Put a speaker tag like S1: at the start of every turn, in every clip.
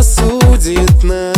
S1: Судит нас.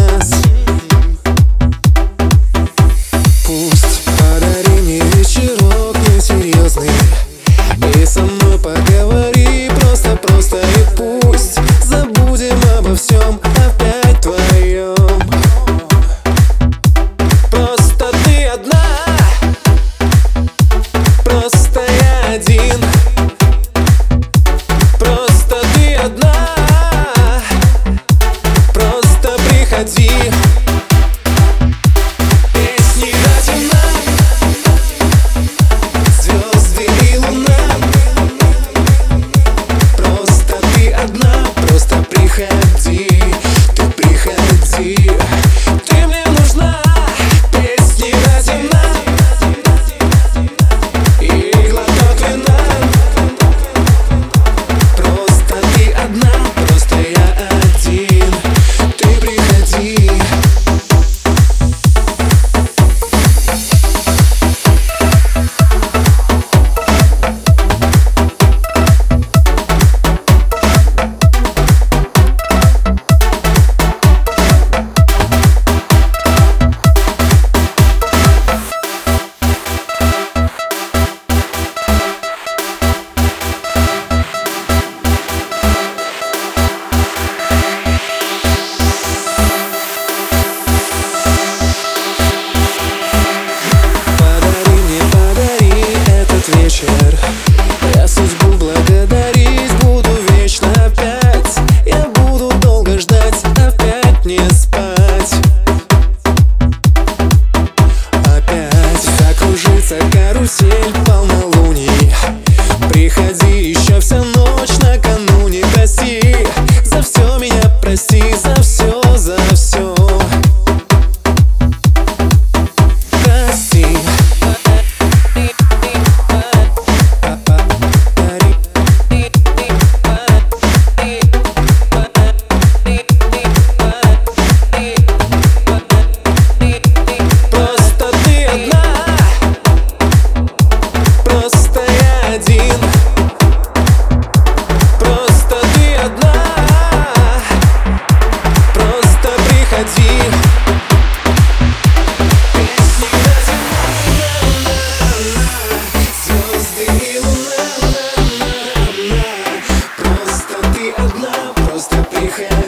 S1: bem tão can